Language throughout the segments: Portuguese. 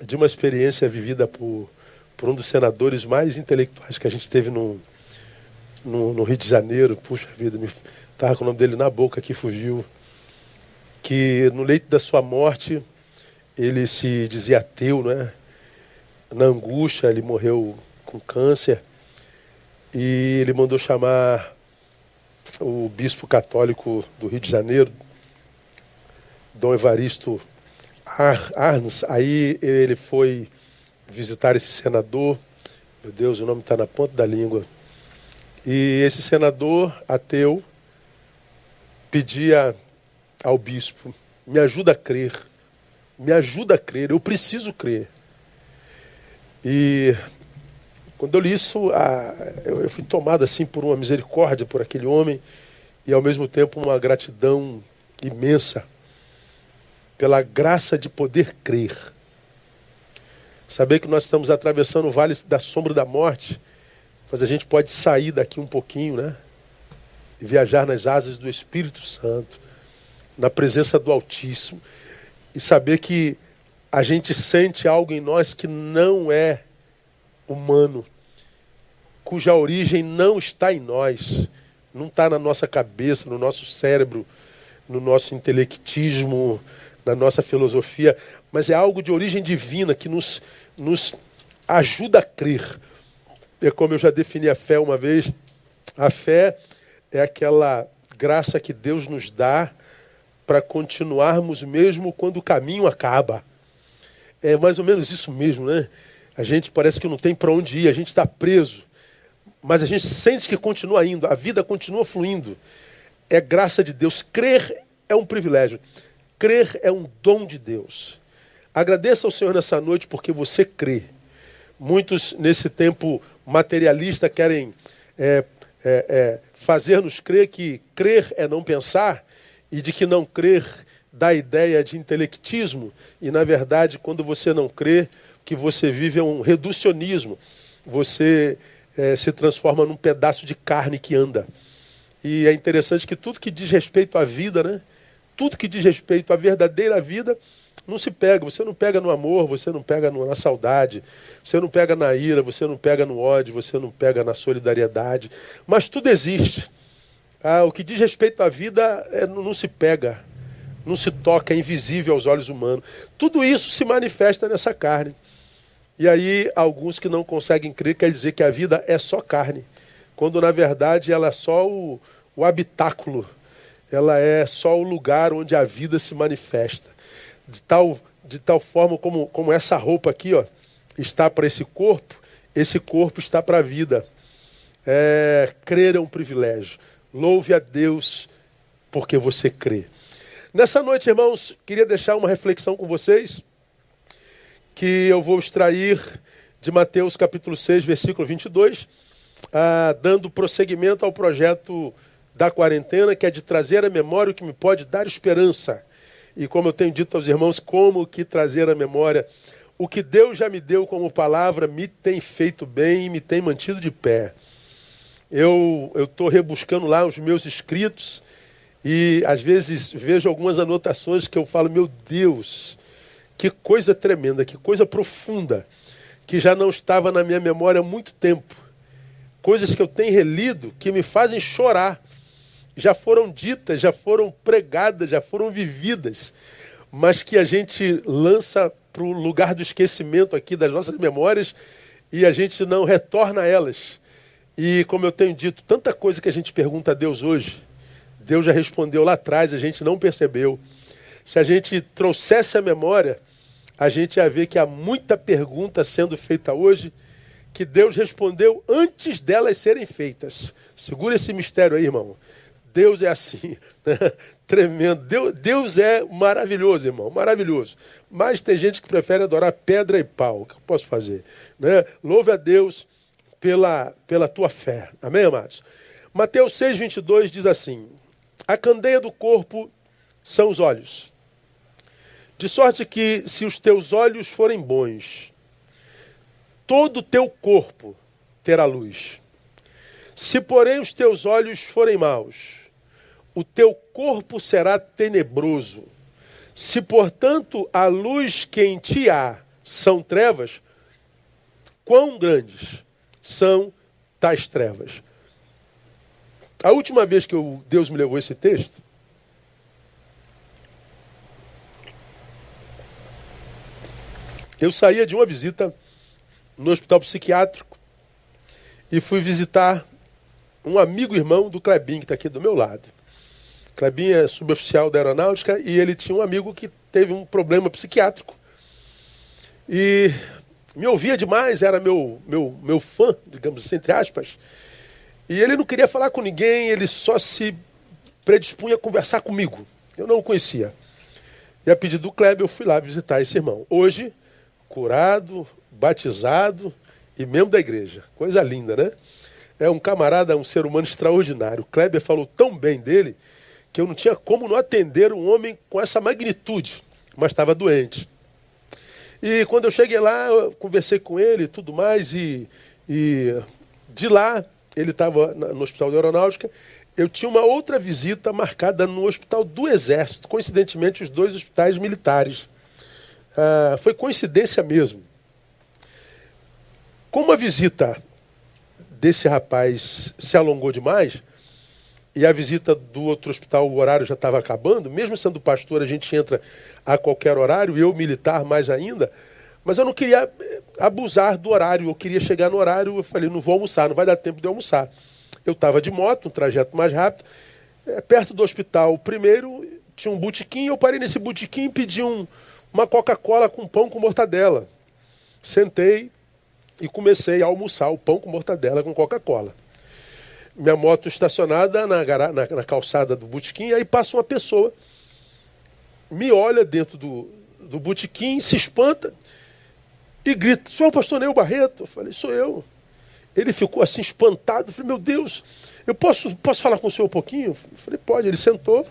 de uma experiência vivida por, por um dos senadores mais intelectuais que a gente teve no, no, no Rio de Janeiro. Puxa vida, me com o nome dele na boca que fugiu. Que no leito da sua morte ele se dizia ateu, né? Na angústia, ele morreu com câncer. E ele mandou chamar o bispo católico do Rio de Janeiro, Dom Evaristo Arns. Aí ele foi visitar esse senador. Meu Deus, o nome está na ponta da língua. E esse senador ateu pedia ao bispo: me ajuda a crer, me ajuda a crer, eu preciso crer. E quando eu li isso, eu fui tomado assim por uma misericórdia por aquele homem e ao mesmo tempo uma gratidão imensa pela graça de poder crer. Saber que nós estamos atravessando o vale da sombra da morte, mas a gente pode sair daqui um pouquinho, né? E viajar nas asas do Espírito Santo, na presença do Altíssimo, e saber que a gente sente algo em nós que não é humano, cuja origem não está em nós, não está na nossa cabeça, no nosso cérebro, no nosso intelectismo, na nossa filosofia, mas é algo de origem divina que nos, nos ajuda a crer. É como eu já defini a fé uma vez, a fé é aquela graça que Deus nos dá para continuarmos mesmo quando o caminho acaba. É mais ou menos isso mesmo, né? A gente parece que não tem para onde ir, a gente está preso. Mas a gente sente que continua indo, a vida continua fluindo. É graça de Deus. Crer é um privilégio. Crer é um dom de Deus. Agradeça ao Senhor nessa noite porque você crê. Muitos, nesse tempo materialista, querem é, é, é, fazer-nos crer que crer é não pensar e de que não crer dá ideia de intelectismo. E, na verdade, quando você não crê, que você vive é um reducionismo. Você é, se transforma num pedaço de carne que anda. E é interessante que tudo que diz respeito à vida, né? Tudo que diz respeito à verdadeira vida, não se pega. Você não pega no amor, você não pega na saudade, você não pega na ira, você não pega no ódio, você não pega na solidariedade. Mas tudo existe. Ah, o que diz respeito à vida é, não se pega, não se toca, é invisível aos olhos humanos. Tudo isso se manifesta nessa carne. E aí, alguns que não conseguem crer, quer dizer que a vida é só carne, quando na verdade ela é só o, o habitáculo, ela é só o lugar onde a vida se manifesta. De tal, de tal forma como, como essa roupa aqui ó, está para esse corpo, esse corpo está para a vida. É, crer é um privilégio. Louve a Deus porque você crê. Nessa noite, irmãos, queria deixar uma reflexão com vocês que eu vou extrair de Mateus capítulo 6, versículo 22, ah, dando prosseguimento ao projeto da quarentena, que é de trazer à memória o que me pode dar esperança. E como eu tenho dito aos irmãos, como que trazer à memória o que Deus já me deu como palavra me tem feito bem e me tem mantido de pé. Eu estou rebuscando lá os meus escritos e às vezes vejo algumas anotações que eu falo, meu Deus, que coisa tremenda, que coisa profunda, que já não estava na minha memória há muito tempo. Coisas que eu tenho relido que me fazem chorar. Já foram ditas, já foram pregadas, já foram vividas, mas que a gente lança para o lugar do esquecimento aqui das nossas memórias e a gente não retorna a elas. E como eu tenho dito, tanta coisa que a gente pergunta a Deus hoje, Deus já respondeu lá atrás, a gente não percebeu. Se a gente trouxesse a memória, a gente ia ver que há muita pergunta sendo feita hoje que Deus respondeu antes delas serem feitas. Segura esse mistério aí, irmão. Deus é assim, né? tremendo. Deus, Deus é maravilhoso, irmão, maravilhoso. Mas tem gente que prefere adorar pedra e pau. O que eu posso fazer? Né? Louve a Deus pela, pela tua fé. Amém, amados? Mateus 6, 22 diz assim: A candeia do corpo são os olhos. De sorte que, se os teus olhos forem bons, todo o teu corpo terá luz. Se, porém, os teus olhos forem maus, o teu corpo será tenebroso. Se, portanto, a luz que em ti há são trevas, quão grandes são tais trevas. A última vez que eu, Deus me levou esse texto, eu saía de uma visita no hospital psiquiátrico e fui visitar um amigo irmão do Clebin, que está aqui do meu lado. Clebin é suboficial da aeronáutica e ele tinha um amigo que teve um problema psiquiátrico. E me ouvia demais, era meu, meu, meu fã, digamos assim, entre aspas. E ele não queria falar com ninguém, ele só se predispunha a conversar comigo. Eu não o conhecia. E a pedido do Kleber, eu fui lá visitar esse irmão. Hoje, curado, batizado e membro da igreja. Coisa linda, né? É um camarada, um ser humano extraordinário. O Kleber falou tão bem dele que eu não tinha como não atender um homem com essa magnitude, mas estava doente. E quando eu cheguei lá, eu conversei com ele e tudo mais, e, e de lá ele estava no Hospital de Aeronáutica. Eu tinha uma outra visita marcada no Hospital do Exército, coincidentemente, os dois hospitais militares. Ah, foi coincidência mesmo. Como a visita desse rapaz se alongou demais, e a visita do outro hospital, o horário já estava acabando, mesmo sendo pastor, a gente entra a qualquer horário, eu militar mais ainda, mas eu não queria eh, abusar do horário, eu queria chegar no horário, eu falei, não vou almoçar, não vai dar tempo de almoçar. Eu estava de moto, um trajeto mais rápido, é, perto do hospital, primeiro tinha um botequim, eu parei nesse botequim e pedi um, uma Coca-Cola com pão com mortadela. Sentei e comecei a almoçar o pão com mortadela com Coca-Cola. Minha moto estacionada na, na, na calçada do botequim, aí passa uma pessoa, me olha dentro do, do botequim, se espanta, e grita: Senhor pastor Neil Barreto? Eu falei: Sou eu. Ele ficou assim espantado. Falei: Meu Deus, eu posso, posso falar com o senhor um pouquinho? Eu falei: Pode. Ele sentou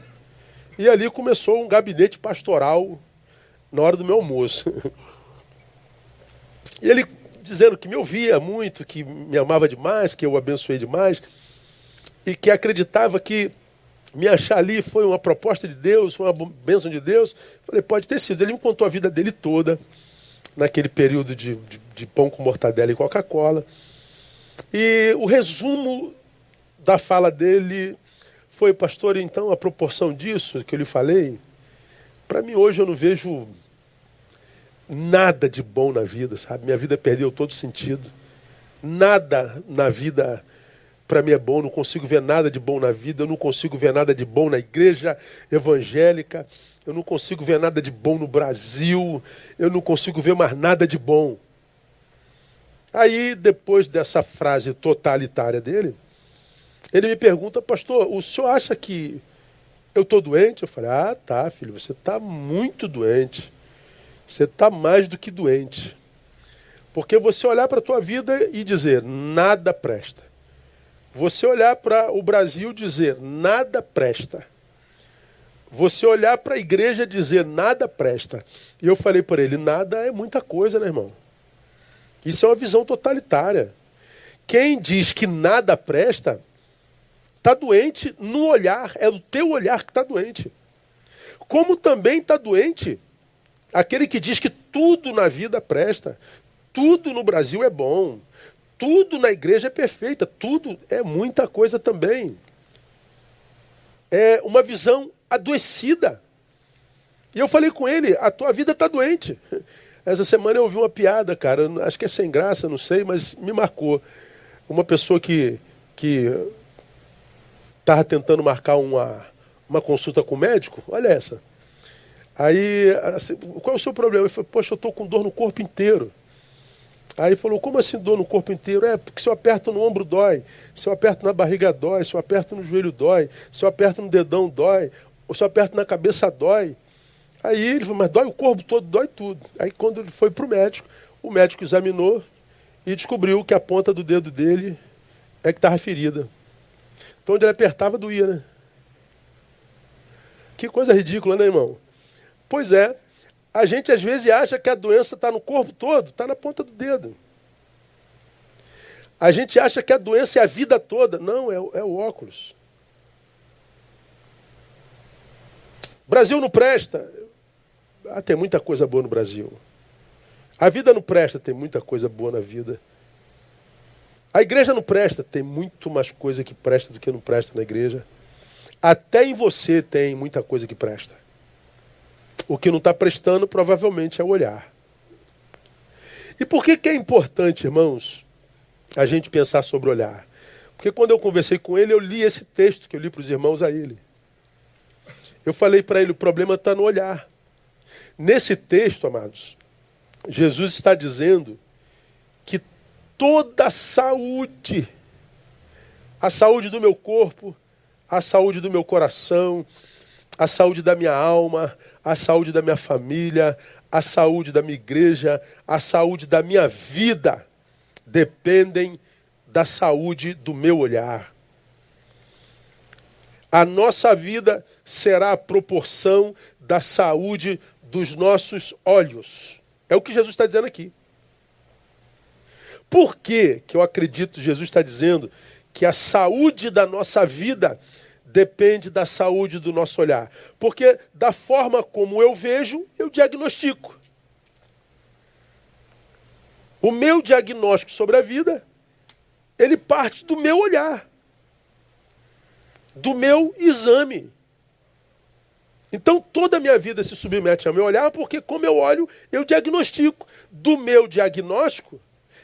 e ali começou um gabinete pastoral na hora do meu almoço. E ele dizendo que me ouvia muito, que me amava demais, que eu o abençoei demais e que acreditava que me achar ali foi uma proposta de Deus, foi uma bênção de Deus. Falei, pode ter sido. Ele me contou a vida dele toda naquele período de, de, de pão com mortadela e Coca-Cola. E o resumo da fala dele foi, pastor, então a proporção disso que eu lhe falei, para mim hoje eu não vejo nada de bom na vida, sabe? Minha vida perdeu todo sentido. Nada na vida para mim é bom, não consigo ver nada de bom na vida, eu não consigo ver nada de bom na igreja evangélica, eu não consigo ver nada de bom no Brasil, eu não consigo ver mais nada de bom. Aí, depois dessa frase totalitária dele, ele me pergunta, pastor, o senhor acha que eu estou doente? Eu falei, ah, tá, filho, você está muito doente. Você está mais do que doente. Porque você olhar para a tua vida e dizer, nada presta. Você olhar para o Brasil dizer, nada presta você olhar para a igreja dizer nada presta. E eu falei para ele: nada é muita coisa, né, irmão? Isso é uma visão totalitária. Quem diz que nada presta, está doente no olhar, é o teu olhar que está doente. Como também está doente aquele que diz que tudo na vida presta, tudo no Brasil é bom, tudo na igreja é perfeita, tudo é muita coisa também. É uma visão adoecida. E eu falei com ele: a tua vida está doente. Essa semana eu ouvi uma piada, cara, acho que é sem graça, não sei, mas me marcou. Uma pessoa que que estava tentando marcar uma, uma consulta com o médico, olha essa. Aí, assim, qual é o seu problema? Ele falou, poxa, eu estou com dor no corpo inteiro. Aí falou, como assim dor no corpo inteiro? É, porque se eu aperto no ombro dói, se eu aperto na barriga dói, se eu aperto no joelho dói, se eu aperto no dedão dói, ou se eu aperto na cabeça dói. Aí ele falou, mas dói o corpo todo, dói tudo. Aí quando ele foi para o médico, o médico examinou e descobriu que a ponta do dedo dele é que estava ferida. Então onde ele apertava doía, né? Que coisa ridícula, né, irmão? Pois é, a gente às vezes acha que a doença está no corpo todo, está na ponta do dedo. A gente acha que a doença é a vida toda. Não, é, é o óculos. Brasil não presta. Ah, tem muita coisa boa no Brasil. A vida não presta, tem muita coisa boa na vida. A igreja não presta, tem muito mais coisa que presta do que não presta na igreja. Até em você tem muita coisa que presta. O que não está prestando provavelmente é o olhar. E por que, que é importante, irmãos, a gente pensar sobre olhar? Porque quando eu conversei com ele, eu li esse texto que eu li para os irmãos a ele. Eu falei para ele: o problema está no olhar. Nesse texto, amados, Jesus está dizendo que toda a saúde, a saúde do meu corpo, a saúde do meu coração, a saúde da minha alma, a saúde da minha família, a saúde da minha igreja, a saúde da minha vida, dependem da saúde do meu olhar. A nossa vida será a proporção da saúde dos nossos olhos. É o que Jesus está dizendo aqui. Por que, que eu acredito Jesus está dizendo que a saúde da nossa vida depende da saúde do nosso olhar? Porque da forma como eu vejo, eu diagnostico. O meu diagnóstico sobre a vida, ele parte do meu olhar, do meu exame. Então toda a minha vida se submete ao meu olhar, porque como eu olho, eu diagnostico. Do meu diagnóstico,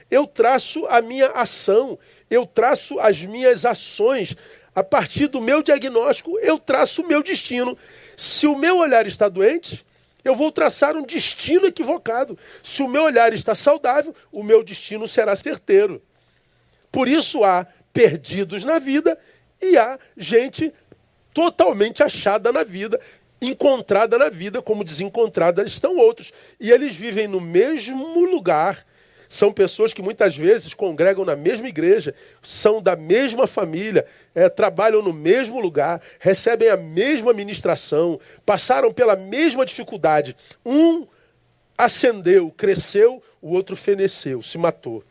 eu traço a minha ação, eu traço as minhas ações. A partir do meu diagnóstico, eu traço o meu destino. Se o meu olhar está doente, eu vou traçar um destino equivocado. Se o meu olhar está saudável, o meu destino será certeiro. Por isso há perdidos na vida e há gente totalmente achada na vida encontrada na vida, como desencontrada estão outros. E eles vivem no mesmo lugar. São pessoas que muitas vezes congregam na mesma igreja, são da mesma família, é, trabalham no mesmo lugar, recebem a mesma ministração, passaram pela mesma dificuldade. Um ascendeu, cresceu, o outro feneceu, se matou.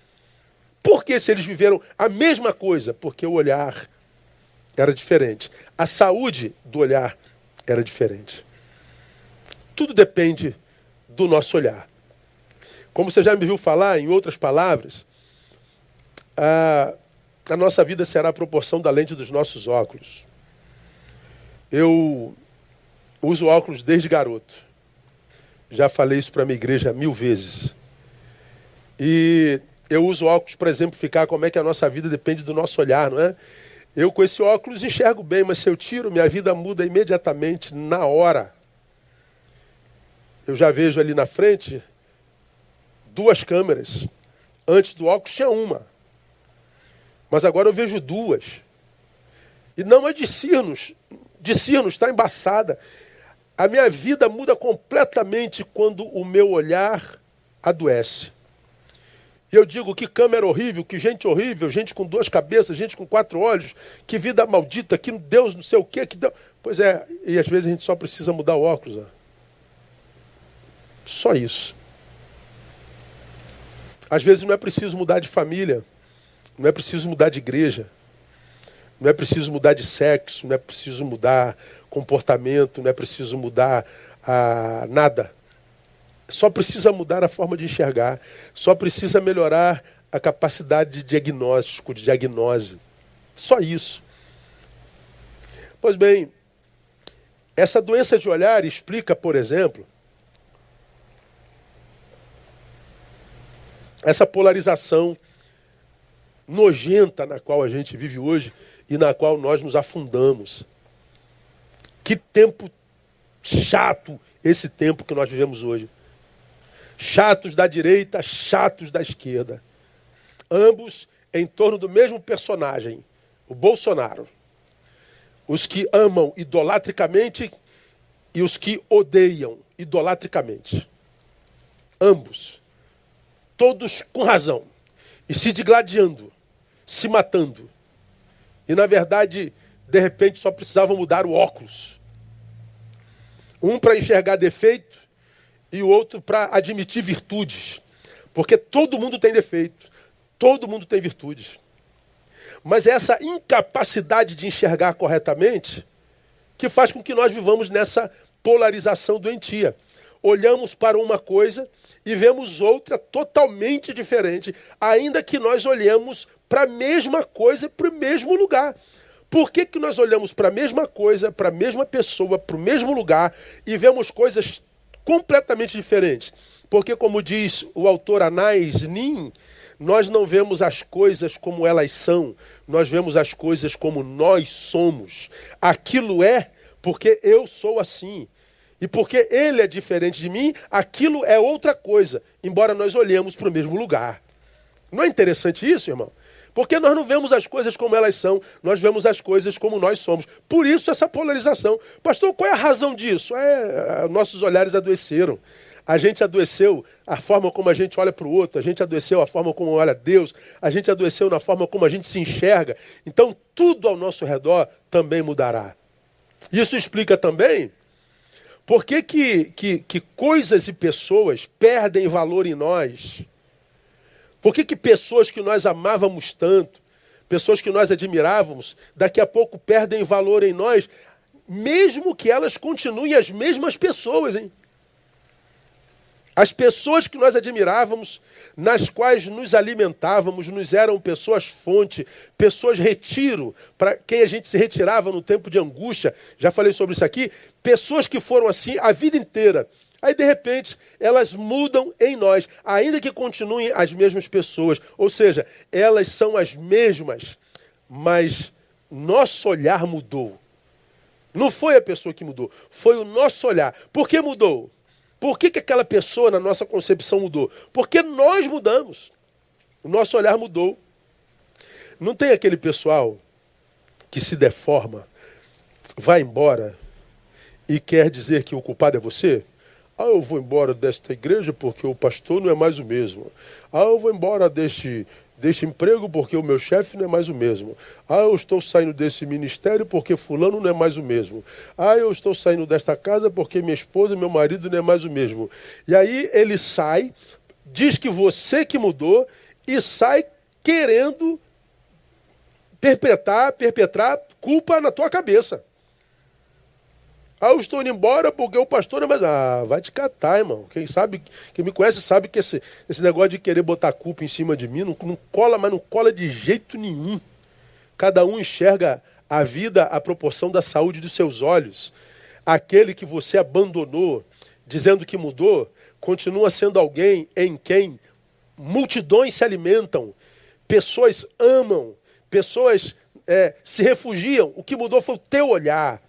Por que se eles viveram a mesma coisa? Porque o olhar era diferente. A saúde do olhar era diferente. Tudo depende do nosso olhar. Como você já me viu falar, em outras palavras, a, a nossa vida será a proporção da lente dos nossos óculos. Eu uso óculos desde garoto. Já falei isso para minha igreja mil vezes. E eu uso óculos para exemplificar como é que a nossa vida depende do nosso olhar, não é? Eu com esse óculos enxergo bem, mas se eu tiro, minha vida muda imediatamente, na hora. Eu já vejo ali na frente duas câmeras. Antes do óculos tinha uma. Mas agora eu vejo duas. E não é de cirnos. De cirnos, está embaçada. A minha vida muda completamente quando o meu olhar adoece. E eu digo que câmera horrível, que gente horrível, gente com duas cabeças, gente com quatro olhos, que vida maldita, que Deus não sei o quê, que Deus... Pois é, e às vezes a gente só precisa mudar o óculos. Ó. Só isso. Às vezes não é preciso mudar de família, não é preciso mudar de igreja, não é preciso mudar de sexo, não é preciso mudar comportamento, não é preciso mudar ah, nada. Só precisa mudar a forma de enxergar, só precisa melhorar a capacidade de diagnóstico, de diagnose. Só isso. Pois bem, essa doença de olhar explica, por exemplo, essa polarização nojenta na qual a gente vive hoje e na qual nós nos afundamos. Que tempo chato esse tempo que nós vivemos hoje chatos da direita, chatos da esquerda. Ambos em torno do mesmo personagem, o Bolsonaro. Os que amam idolatricamente e os que odeiam idolatricamente. Ambos. Todos com razão. E se digladiando, se matando. E na verdade, de repente, só precisavam mudar o óculos. Um para enxergar defeito e o outro para admitir virtudes. Porque todo mundo tem defeito, todo mundo tem virtudes. Mas é essa incapacidade de enxergar corretamente que faz com que nós vivamos nessa polarização doentia. olhamos para uma coisa e vemos outra totalmente diferente, ainda que nós olhemos para a mesma coisa, para o mesmo lugar. Por que, que nós olhamos para a mesma coisa, para a mesma pessoa, para o mesmo lugar e vemos coisas completamente diferentes? Porque, como diz o autor Anais Nin, nós não vemos as coisas como elas são, nós vemos as coisas como nós somos. Aquilo é porque eu sou assim. E porque ele é diferente de mim, aquilo é outra coisa, embora nós olhemos para o mesmo lugar. Não é interessante isso, irmão? Porque nós não vemos as coisas como elas são, nós vemos as coisas como nós somos. Por isso essa polarização. Pastor, qual é a razão disso? É, nossos olhares adoeceram. A gente adoeceu a forma como a gente olha para o outro, a gente adoeceu a forma como olha Deus, a gente adoeceu na forma como a gente se enxerga. Então, tudo ao nosso redor também mudará. Isso explica também por que, que, que, que coisas e pessoas perdem valor em nós. Por que, que pessoas que nós amávamos tanto, pessoas que nós admirávamos, daqui a pouco perdem valor em nós, mesmo que elas continuem as mesmas pessoas, hein? As pessoas que nós admirávamos, nas quais nos alimentávamos, nos eram pessoas fonte, pessoas retiro, para quem a gente se retirava no tempo de angústia. Já falei sobre isso aqui. Pessoas que foram assim a vida inteira. Aí, de repente, elas mudam em nós, ainda que continuem as mesmas pessoas. Ou seja, elas são as mesmas, mas nosso olhar mudou. Não foi a pessoa que mudou, foi o nosso olhar. Por que mudou? Por que, que aquela pessoa, na nossa concepção, mudou? Porque nós mudamos. O nosso olhar mudou. Não tem aquele pessoal que se deforma, vai embora e quer dizer que o culpado é você? Ah, eu vou embora desta igreja porque o pastor não é mais o mesmo. Ah, eu vou embora deste, deste emprego porque o meu chefe não é mais o mesmo. Ah, eu estou saindo desse ministério porque fulano não é mais o mesmo. Ah, eu estou saindo desta casa porque minha esposa meu marido não é mais o mesmo. E aí ele sai, diz que você que mudou e sai querendo perpetrar, perpetrar culpa na tua cabeça. Ah, eu estou indo embora porque o pastor é mais. Ah, vai te catar, irmão. Quem sabe, quem me conhece sabe que esse, esse negócio de querer botar culpa em cima de mim não, não cola, mas não cola de jeito nenhum. Cada um enxerga a vida à proporção da saúde dos seus olhos. Aquele que você abandonou, dizendo que mudou, continua sendo alguém em quem multidões se alimentam, pessoas amam, pessoas é, se refugiam. O que mudou foi o teu olhar.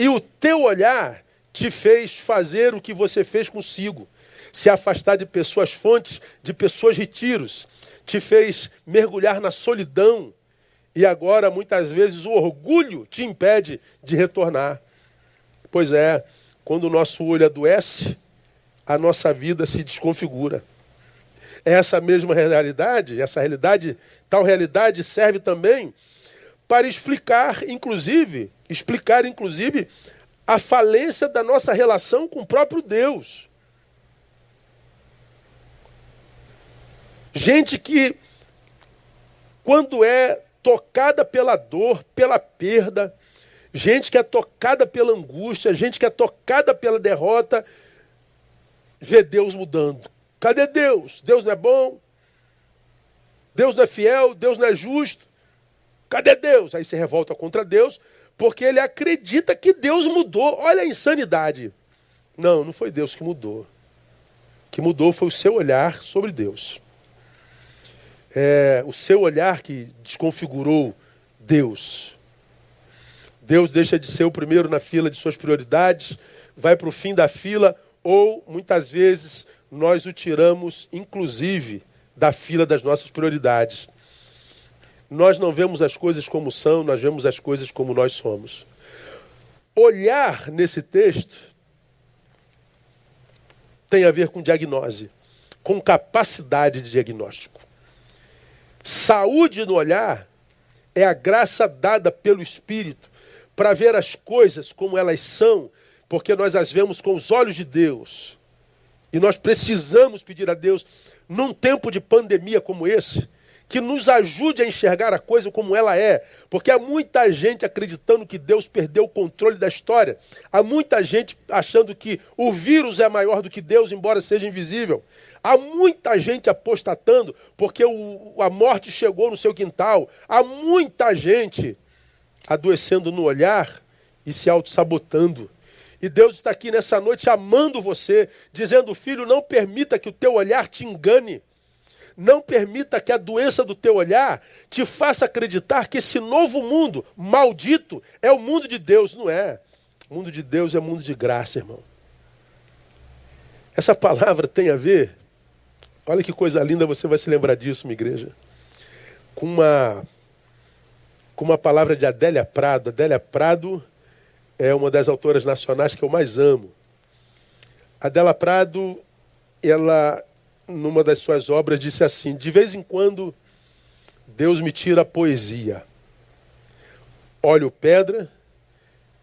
E o teu olhar te fez fazer o que você fez consigo. Se afastar de pessoas fontes, de pessoas retiros. Te fez mergulhar na solidão. E agora, muitas vezes, o orgulho te impede de retornar. Pois é, quando o nosso olho adoece, a nossa vida se desconfigura. Essa mesma realidade, essa realidade, tal realidade serve também para explicar, inclusive, explicar, inclusive, a falência da nossa relação com o próprio Deus. Gente que, quando é tocada pela dor, pela perda, gente que é tocada pela angústia, gente que é tocada pela derrota, vê Deus mudando. Cadê Deus? Deus não é bom? Deus não é fiel? Deus não é justo? Cadê Deus? Aí se revolta contra Deus, porque ele acredita que Deus mudou. Olha a insanidade. Não, não foi Deus que mudou. O que mudou foi o seu olhar sobre Deus. É, o seu olhar que desconfigurou Deus. Deus deixa de ser o primeiro na fila de suas prioridades, vai para o fim da fila, ou muitas vezes nós o tiramos, inclusive, da fila das nossas prioridades. Nós não vemos as coisas como são, nós vemos as coisas como nós somos. Olhar nesse texto tem a ver com diagnose, com capacidade de diagnóstico. Saúde no olhar é a graça dada pelo Espírito para ver as coisas como elas são, porque nós as vemos com os olhos de Deus. E nós precisamos pedir a Deus, num tempo de pandemia como esse, que nos ajude a enxergar a coisa como ela é. Porque há muita gente acreditando que Deus perdeu o controle da história. Há muita gente achando que o vírus é maior do que Deus, embora seja invisível. Há muita gente apostatando porque o, a morte chegou no seu quintal. Há muita gente adoecendo no olhar e se auto-sabotando. E Deus está aqui nessa noite amando você, dizendo: Filho, não permita que o teu olhar te engane. Não permita que a doença do teu olhar te faça acreditar que esse novo mundo maldito é o mundo de Deus. Não é. O mundo de Deus é mundo de graça, irmão. Essa palavra tem a ver Olha que coisa linda, você vai se lembrar disso, minha igreja. Com uma, com uma palavra de Adélia Prado. Adélia Prado é uma das autoras nacionais que eu mais amo. Adélia Prado, ela, numa das suas obras, disse assim: De vez em quando, Deus me tira a poesia. Olho pedra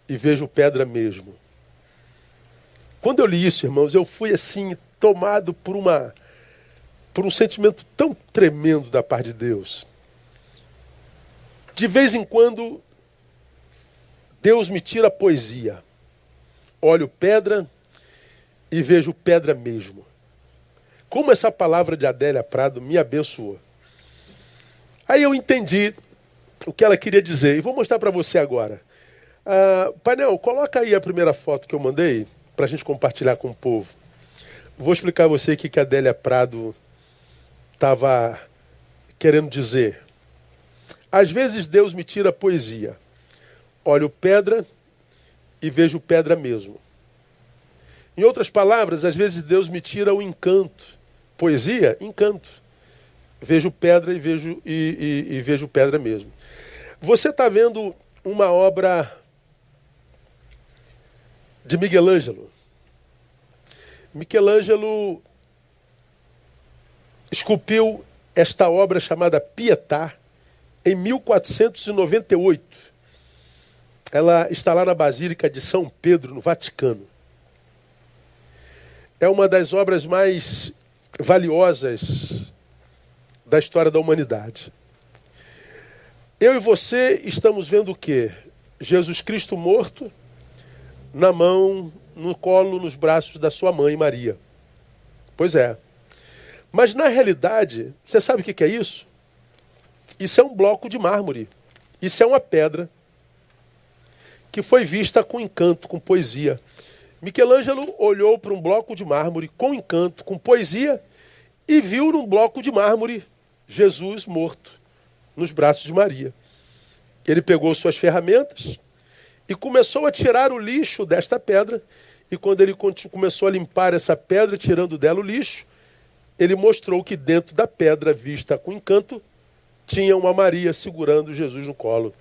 e vejo pedra mesmo. Quando eu li isso, irmãos, eu fui assim, tomado por uma por um sentimento tão tremendo da parte de Deus. De vez em quando, Deus me tira a poesia. Olho pedra e vejo pedra mesmo. Como essa palavra de Adélia Prado me abençoou. Aí eu entendi o que ela queria dizer e vou mostrar para você agora. Uh, painel, coloca aí a primeira foto que eu mandei para a gente compartilhar com o povo. Vou explicar a você o que a Adélia Prado estava querendo dizer. Às vezes Deus me tira a poesia. Olho pedra e vejo pedra mesmo. Em outras palavras, às vezes Deus me tira o encanto. Poesia, encanto. Vejo pedra e vejo, e, e, e vejo pedra mesmo. Você está vendo uma obra de Miguel Ângelo. Michelangelo esculpiu esta obra chamada Pietà em 1498. Ela está lá na Basílica de São Pedro, no Vaticano. É uma das obras mais valiosas da história da humanidade. Eu e você estamos vendo o que? Jesus Cristo morto, na mão, no colo, nos braços da sua mãe Maria. Pois é. Mas na realidade, você sabe o que é isso? Isso é um bloco de mármore. Isso é uma pedra que foi vista com encanto, com poesia. Michelangelo olhou para um bloco de mármore com encanto, com poesia, e viu num bloco de mármore Jesus morto nos braços de Maria. Ele pegou suas ferramentas e começou a tirar o lixo desta pedra. E quando ele começou a limpar essa pedra, tirando dela o lixo, ele mostrou que dentro da pedra vista com encanto tinha uma Maria segurando Jesus no colo.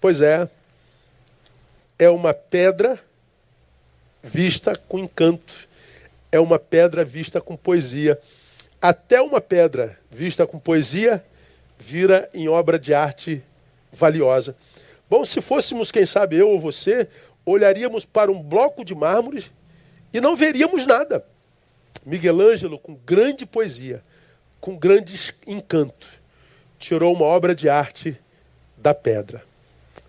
Pois é, é uma pedra vista com encanto, é uma pedra vista com poesia. Até uma pedra vista com poesia vira em obra de arte valiosa. Bom, se fôssemos, quem sabe eu ou você, olharíamos para um bloco de mármore e não veríamos nada. Miguel Ângelo, com grande poesia, com grande encanto, tirou uma obra de arte da pedra.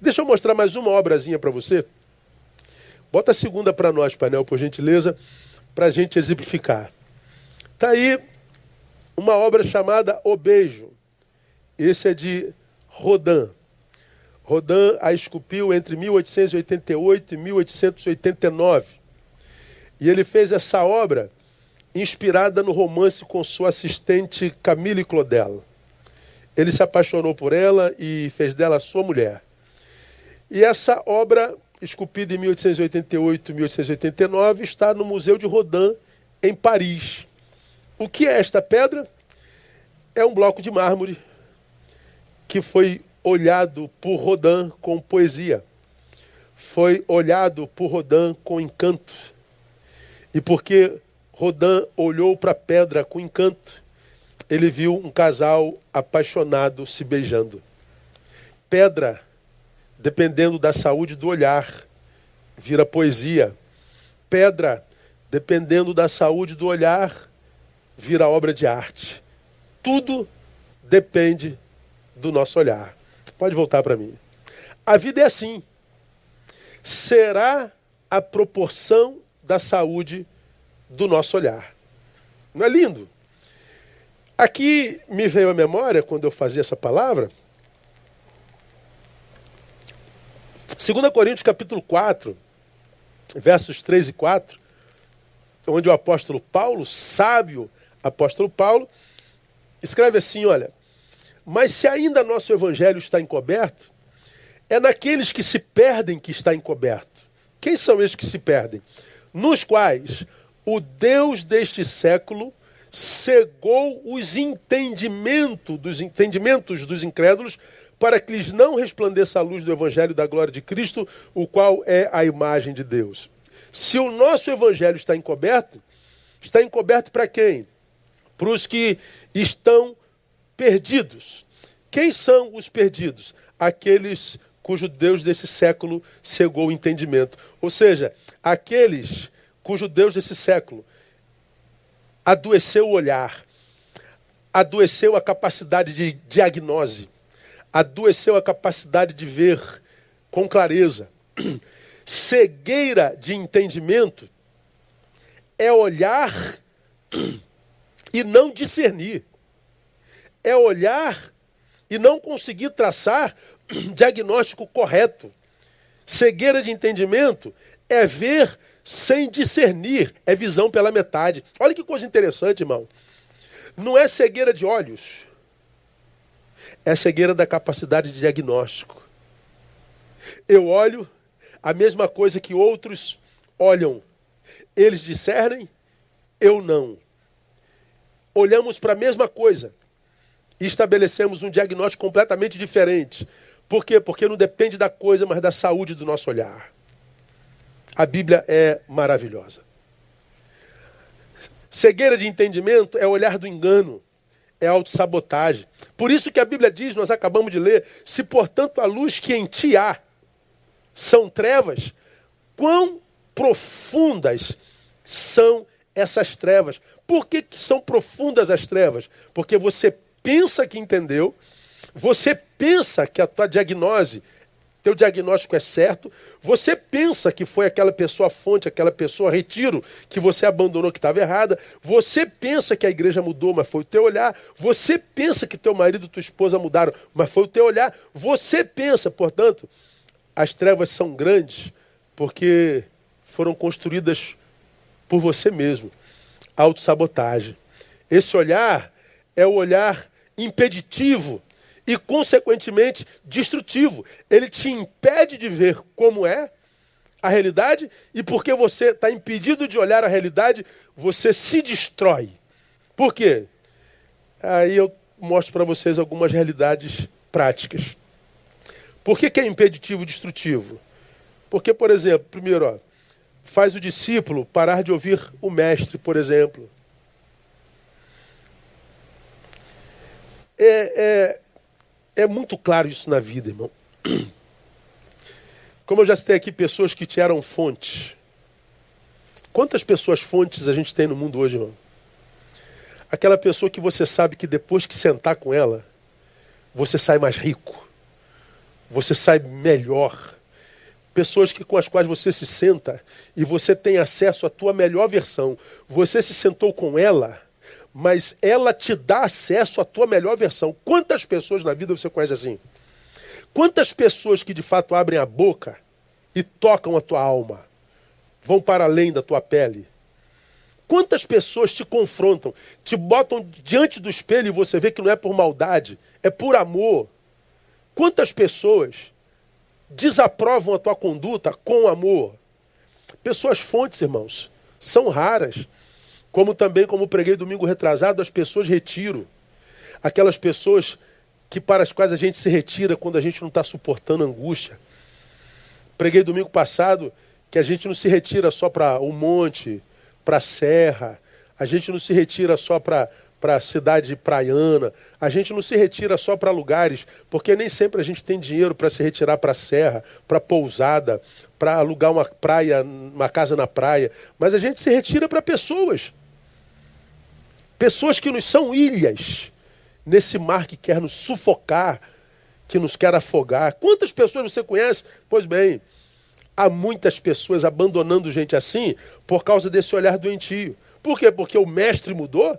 Deixa eu mostrar mais uma obrazinha para você. Bota a segunda para nós, painel, por gentileza, para a gente exemplificar. Está aí uma obra chamada O Beijo. Esse é de Rodin. Rodin a esculpiu entre 1888 e 1889. E ele fez essa obra inspirada no romance com sua assistente Camille Claudel. Ele se apaixonou por ela e fez dela sua mulher. E essa obra, esculpida em 1888 e 1889, está no Museu de Rodin, em Paris. O que é esta pedra? É um bloco de mármore que foi olhado por Rodin com poesia. Foi olhado por Rodin com encanto. E porque Rodin olhou para a pedra com encanto. Ele viu um casal apaixonado se beijando. Pedra, dependendo da saúde do olhar, vira poesia. Pedra, dependendo da saúde do olhar, vira obra de arte. Tudo depende do nosso olhar. Pode voltar para mim. A vida é assim. Será a proporção da saúde do nosso olhar. Não é lindo? Aqui me veio à memória, quando eu fazia essa palavra, 2 Coríntios capítulo 4, versos 3 e 4, onde o apóstolo Paulo, sábio apóstolo Paulo, escreve assim: olha, mas se ainda nosso evangelho está encoberto, é naqueles que se perdem que está encoberto. Quem são esses que se perdem? Nos quais o Deus deste século cegou os entendimentos dos entendimentos dos incrédulos para que lhes não resplandeça a luz do evangelho da glória de Cristo, o qual é a imagem de Deus. Se o nosso evangelho está encoberto, está encoberto para quem? Para os que estão perdidos. Quem são os perdidos? Aqueles cujo Deus desse século cegou o entendimento. Ou seja, aqueles cujo Deus desse século adoeceu o olhar, adoeceu a capacidade de diagnose, adoeceu a capacidade de ver com clareza. Cegueira de entendimento é olhar e não discernir. É olhar e não conseguir traçar diagnóstico correto. Cegueira de entendimento é ver sem discernir, é visão pela metade. Olha que coisa interessante, irmão. Não é cegueira de olhos, é cegueira da capacidade de diagnóstico. Eu olho a mesma coisa que outros olham. Eles discernem, eu não. Olhamos para a mesma coisa e estabelecemos um diagnóstico completamente diferente. Por quê? Porque não depende da coisa, mas da saúde do nosso olhar. A Bíblia é maravilhosa. Cegueira de entendimento é olhar do engano, é autossabotagem. Por isso que a Bíblia diz, nós acabamos de ler, se portanto a luz que em ti há são trevas, quão profundas são essas trevas. Por que, que são profundas as trevas? Porque você pensa que entendeu, você pensa que a tua diagnose, teu diagnóstico é certo, você pensa que foi aquela pessoa fonte, aquela pessoa retiro que você abandonou que estava errada, você pensa que a igreja mudou, mas foi o teu olhar, você pensa que teu marido e tua esposa mudaram, mas foi o teu olhar, você pensa, portanto, as trevas são grandes porque foram construídas por você mesmo. Autossabotagem. Esse olhar é o olhar impeditivo e, consequentemente, destrutivo. Ele te impede de ver como é a realidade e porque você está impedido de olhar a realidade, você se destrói. Por quê? Aí eu mostro para vocês algumas realidades práticas. Por que, que é impeditivo e destrutivo? Porque, por exemplo, primeiro, ó, faz o discípulo parar de ouvir o mestre, por exemplo. É, é, é muito claro isso na vida, irmão. Como eu já citei aqui, pessoas que te eram fontes. Quantas pessoas fontes a gente tem no mundo hoje, irmão? Aquela pessoa que você sabe que depois que sentar com ela, você sai mais rico, você sai melhor. Pessoas que, com as quais você se senta e você tem acesso à tua melhor versão. Você se sentou com ela, mas ela te dá acesso à tua melhor versão. Quantas pessoas na vida você conhece assim? Quantas pessoas que de fato abrem a boca e tocam a tua alma, vão para além da tua pele? Quantas pessoas te confrontam, te botam diante do espelho e você vê que não é por maldade, é por amor? Quantas pessoas desaprovam a tua conduta com amor? Pessoas fontes, irmãos, são raras. Como também, como preguei domingo retrasado, as pessoas retiro. Aquelas pessoas que para as quais a gente se retira quando a gente não está suportando angústia. Preguei domingo passado que a gente não se retira só para o monte, para a serra, a gente não se retira só para para a cidade praiana, a gente não se retira só para lugares, porque nem sempre a gente tem dinheiro para se retirar para a serra, para pousada, para alugar uma praia, uma casa na praia, mas a gente se retira para pessoas. Pessoas que nos são ilhas. nesse mar que quer nos sufocar, que nos quer afogar. Quantas pessoas você conhece? Pois bem, há muitas pessoas abandonando gente assim por causa desse olhar doentio. Por quê? Porque o mestre mudou?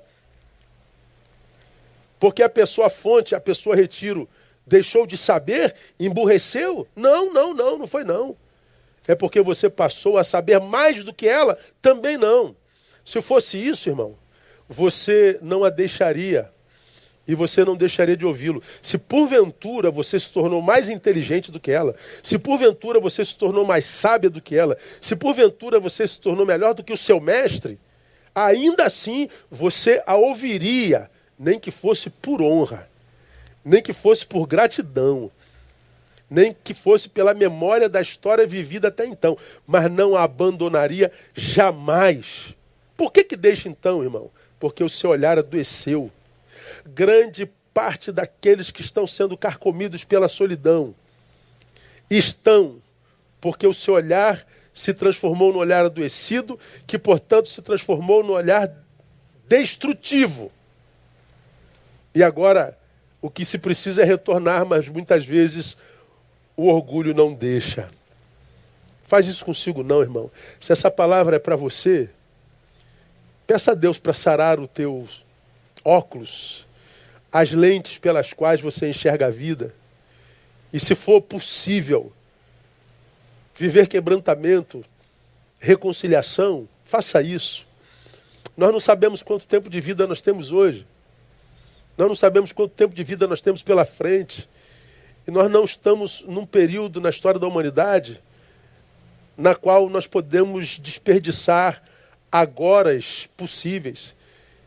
Porque a pessoa fonte, a pessoa retiro, deixou de saber, emburreceu? Não, não, não, não foi não. É porque você passou a saber mais do que ela? Também não. Se fosse isso, irmão, você não a deixaria e você não deixaria de ouvi-lo. Se porventura você se tornou mais inteligente do que ela, se porventura você se tornou mais sábia do que ela, se porventura você se tornou melhor do que o seu mestre, ainda assim você a ouviria, nem que fosse por honra, nem que fosse por gratidão, nem que fosse pela memória da história vivida até então, mas não a abandonaria jamais. Por que que deixa então, irmão? Porque o seu olhar adoeceu. Grande parte daqueles que estão sendo carcomidos pela solidão estão porque o seu olhar se transformou no olhar adoecido, que portanto se transformou no olhar destrutivo. E agora o que se precisa é retornar, mas muitas vezes o orgulho não deixa. Faz isso consigo não, irmão. Se essa palavra é para você, peça a Deus para sarar os teus óculos, as lentes pelas quais você enxerga a vida. E se for possível, viver quebrantamento, reconciliação, faça isso. Nós não sabemos quanto tempo de vida nós temos hoje. Nós não sabemos quanto tempo de vida nós temos pela frente. E nós não estamos num período na história da humanidade na qual nós podemos desperdiçar agoras possíveis.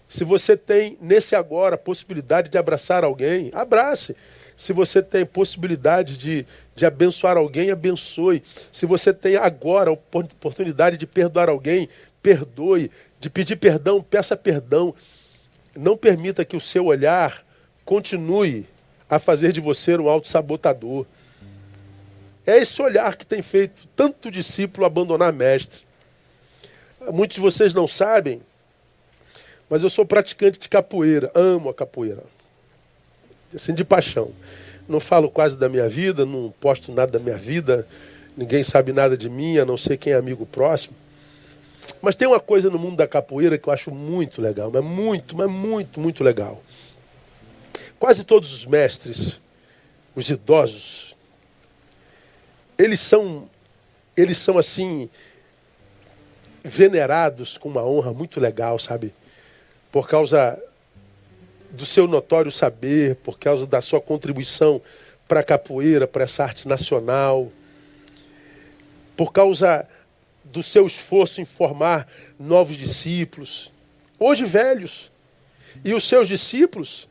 Se você tem nesse agora a possibilidade de abraçar alguém, abrace. Se você tem possibilidade de, de abençoar alguém, abençoe. Se você tem agora a oportunidade de perdoar alguém, perdoe. De pedir perdão, peça perdão. Não permita que o seu olhar continue a fazer de você um auto-sabotador. É esse olhar que tem feito tanto discípulo abandonar mestre. Muitos de vocês não sabem, mas eu sou praticante de capoeira, amo a capoeira. Assim, de paixão. Não falo quase da minha vida, não posto nada da minha vida, ninguém sabe nada de mim, a não ser quem é amigo próximo. Mas tem uma coisa no mundo da capoeira que eu acho muito legal, mas muito, mas muito, muito legal. Quase todos os mestres, os idosos, eles são, eles são assim, venerados com uma honra muito legal, sabe? Por causa do seu notório saber, por causa da sua contribuição para a capoeira, para essa arte nacional, por causa do seu esforço em formar novos discípulos, hoje velhos. E os seus discípulos,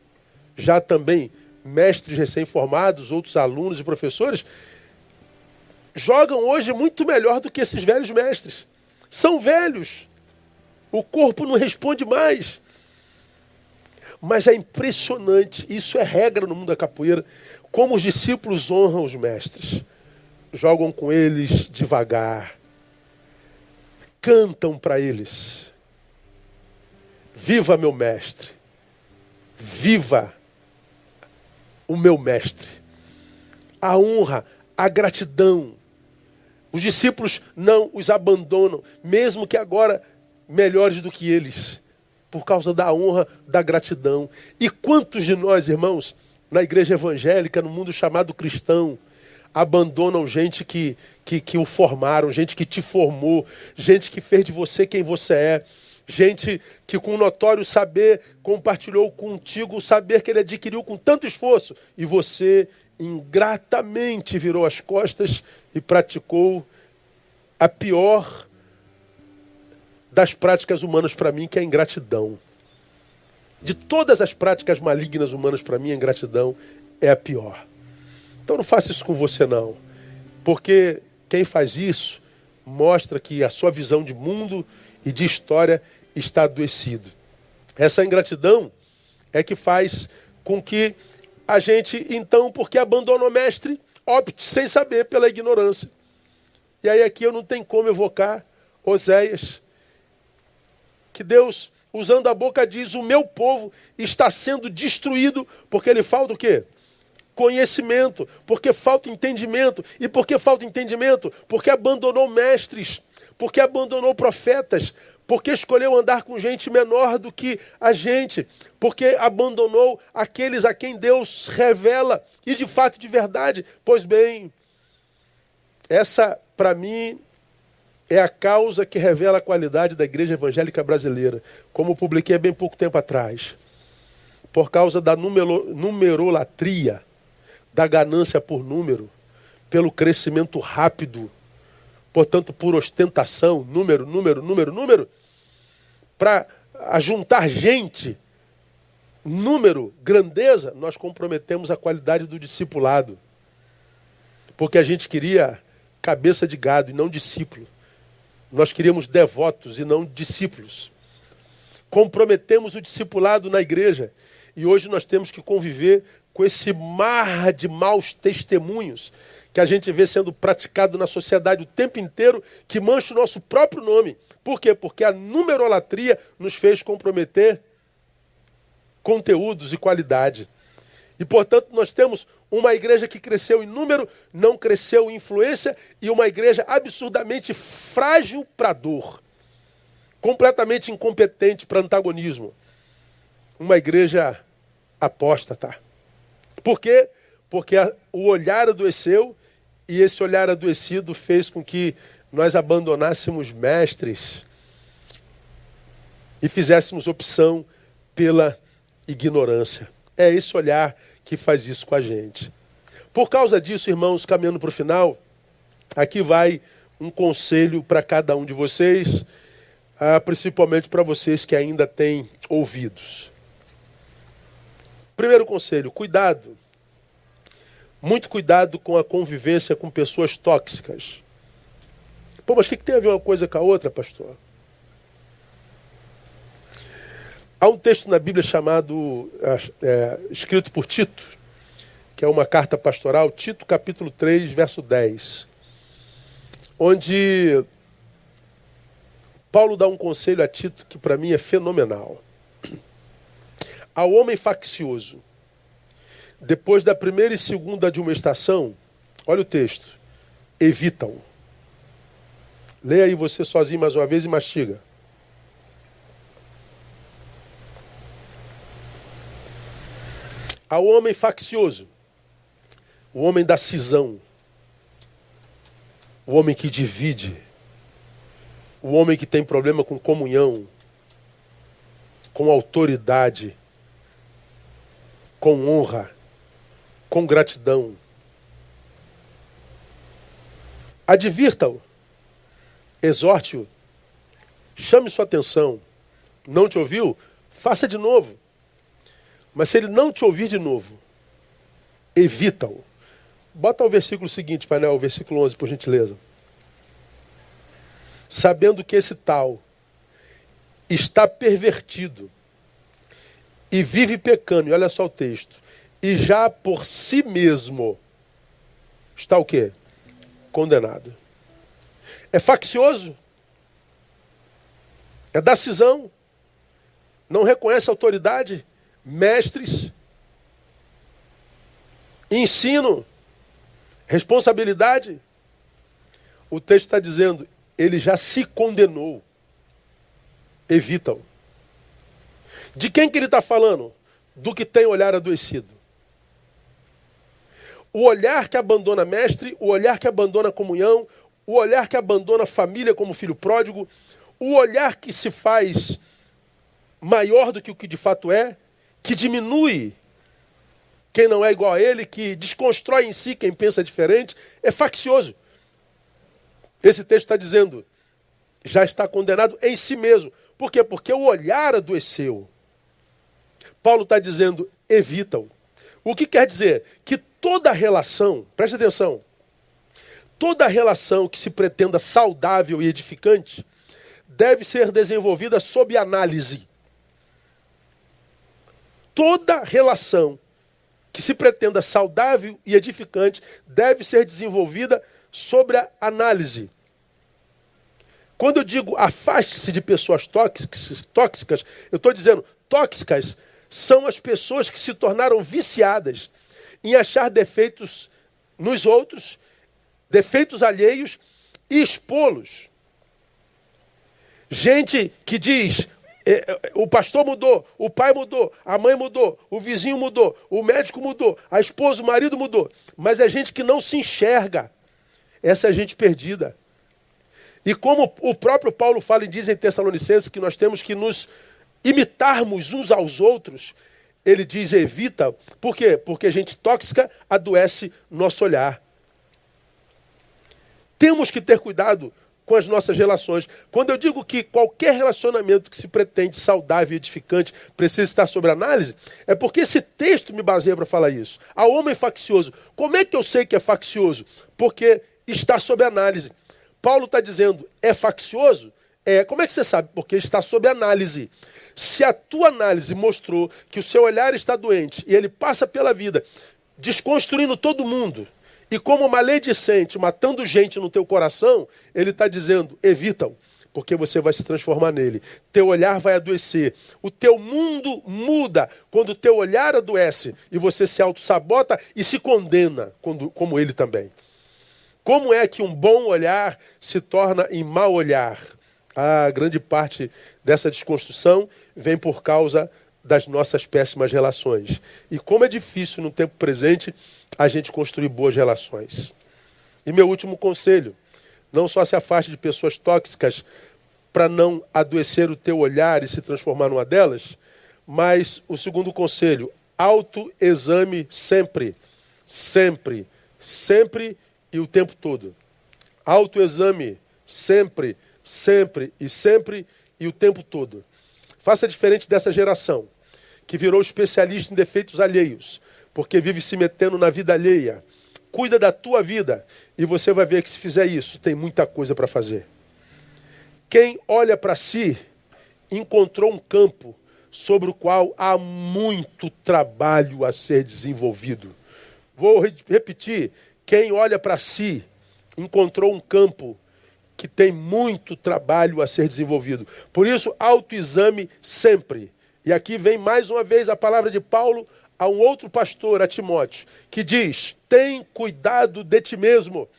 já também mestres recém-formados, outros alunos e professores, jogam hoje muito melhor do que esses velhos mestres. São velhos. O corpo não responde mais. Mas é impressionante, isso é regra no mundo da capoeira, como os discípulos honram os mestres. Jogam com eles devagar, cantam para eles. Viva meu mestre, viva o meu mestre. A honra, a gratidão. Os discípulos não os abandonam, mesmo que agora melhores do que eles, por causa da honra, da gratidão. E quantos de nós, irmãos, na igreja evangélica, no mundo chamado cristão, abandonam gente que, que, que o formaram, gente que te formou, gente que fez de você quem você é, gente que com notório saber compartilhou contigo o saber que ele adquiriu com tanto esforço e você ingratamente virou as costas e praticou a pior das práticas humanas para mim, que é a ingratidão. De todas as práticas malignas humanas para mim, a ingratidão é a pior. Então não faça isso com você não. Porque quem faz isso mostra que a sua visão de mundo e de história está adoecido. Essa ingratidão é que faz com que a gente, então, porque abandona o mestre, opte sem saber pela ignorância. E aí aqui eu não tenho como evocar Oséias, que Deus usando a boca, diz: O meu povo está sendo destruído porque ele falta o quê? Conhecimento, porque falta entendimento. E por que falta entendimento? Porque abandonou mestres, porque abandonou profetas, porque escolheu andar com gente menor do que a gente, porque abandonou aqueles a quem Deus revela, e de fato de verdade. Pois bem, essa, para mim, é a causa que revela a qualidade da igreja evangélica brasileira, como publiquei há bem pouco tempo atrás. Por causa da numero, numerolatria, da ganância por número, pelo crescimento rápido, portanto, por ostentação, número, número, número, número, para ajuntar gente, número, grandeza, nós comprometemos a qualidade do discipulado. Porque a gente queria cabeça de gado e não discípulo. Nós queríamos devotos e não discípulos. Comprometemos o discipulado na igreja e hoje nós temos que conviver com esse mar de maus testemunhos que a gente vê sendo praticado na sociedade o tempo inteiro, que mancha o nosso próprio nome. Por quê? Porque a numerolatria nos fez comprometer conteúdos e qualidade. E, portanto, nós temos uma igreja que cresceu em número, não cresceu em influência, e uma igreja absurdamente frágil para dor, completamente incompetente para antagonismo. Uma igreja apóstata. Por quê? Porque a, o olhar adoeceu, e esse olhar adoecido fez com que nós abandonássemos mestres e fizéssemos opção pela ignorância. É esse olhar que faz isso com a gente. Por causa disso, irmãos, caminhando para o final, aqui vai um conselho para cada um de vocês, ah, principalmente para vocês que ainda têm ouvidos. Primeiro conselho: cuidado. Muito cuidado com a convivência com pessoas tóxicas. Pô, mas o que, tem a ver uma coisa com a outra, pastor? Há um texto na Bíblia chamado, é, escrito por Tito, que é uma carta pastoral, Tito capítulo 3, verso 10, onde Paulo dá um conselho a Tito que para mim é fenomenal. Ao homem faccioso, depois da primeira e segunda de uma estação, olha o texto, evita-o. Leia aí você sozinho mais uma vez e mastiga. Ao homem faccioso, o homem da cisão, o homem que divide, o homem que tem problema com comunhão, com autoridade, com honra, com gratidão. Advirta-o, exorte-o, chame sua atenção. Não te ouviu? Faça de novo. Mas se ele não te ouvir de novo, evita-o. Bota o versículo seguinte, painel, o versículo 11, por gentileza. Sabendo que esse tal está pervertido e vive pecando, e olha só o texto, e já por si mesmo está o quê? Condenado. É faccioso, é da cisão, não reconhece autoridade, mestres, ensino, responsabilidade. O texto está dizendo, ele já se condenou. Evita-o. De quem que ele está falando? Do que tem olhar adoecido. O olhar que abandona mestre, o olhar que abandona comunhão, o olhar que abandona família como filho pródigo, o olhar que se faz maior do que o que de fato é, que diminui quem não é igual a ele, que desconstrói em si quem pensa diferente, é faccioso. Esse texto está dizendo, já está condenado em si mesmo. Por quê? Porque o olhar adoeceu. Paulo está dizendo, evita-o. O que quer dizer? Que toda relação, preste atenção, toda relação que se pretenda saudável e edificante deve ser desenvolvida sob análise toda relação que se pretenda saudável e edificante deve ser desenvolvida sobre a análise. Quando eu digo afaste-se de pessoas tóxicas, tóxicas eu estou dizendo tóxicas são as pessoas que se tornaram viciadas em achar defeitos nos outros, defeitos alheios e expô-los. Gente que diz: é, é, o pastor mudou, o pai mudou, a mãe mudou, o vizinho mudou, o médico mudou, a esposa, o marido mudou. Mas é gente que não se enxerga. Essa é gente perdida. E como o próprio Paulo fala e diz em Tessalonicenses que nós temos que nos imitarmos uns aos outros, ele diz evita. Por quê? Porque gente tóxica adoece nosso olhar. Temos que ter cuidado com as nossas relações. Quando eu digo que qualquer relacionamento que se pretende saudável e edificante precisa estar sob análise, é porque esse texto me baseia para falar isso. A homem faccioso. Como é que eu sei que é faccioso? Porque está sob análise. Paulo está dizendo, é faccioso? É, como é que você sabe? Porque está sob análise. Se a tua análise mostrou que o seu olhar está doente e ele passa pela vida desconstruindo todo mundo, e como maledicente, matando gente no teu coração, ele está dizendo: evita-o, porque você vai se transformar nele. Teu olhar vai adoecer. O teu mundo muda quando o teu olhar adoece e você se auto-sabota e se condena, como ele também. Como é que um bom olhar se torna em mau olhar? A grande parte dessa desconstrução vem por causa das nossas péssimas relações. E como é difícil no tempo presente a gente construir boas relações. E meu último conselho: não só se afaste de pessoas tóxicas para não adoecer o teu olhar e se transformar numa delas, mas o segundo conselho: autoexame sempre, sempre, sempre e o tempo todo. Autoexame sempre, e sempre e o tempo todo. Faça diferente dessa geração, que virou especialista em defeitos alheios, porque vive se metendo na vida alheia. Cuida da tua vida e você vai ver que se fizer isso, tem muita coisa para fazer. Quem olha para si encontrou um campo sobre o qual há muito trabalho a ser desenvolvido. Vou repetir: quem olha para si encontrou um campo que tem muito trabalho a ser desenvolvido. Por isso, autoexame sempre. E aqui vem mais uma vez a palavra de Paulo a um outro pastor, a Timóteo, que diz: tem cuidado de ti mesmo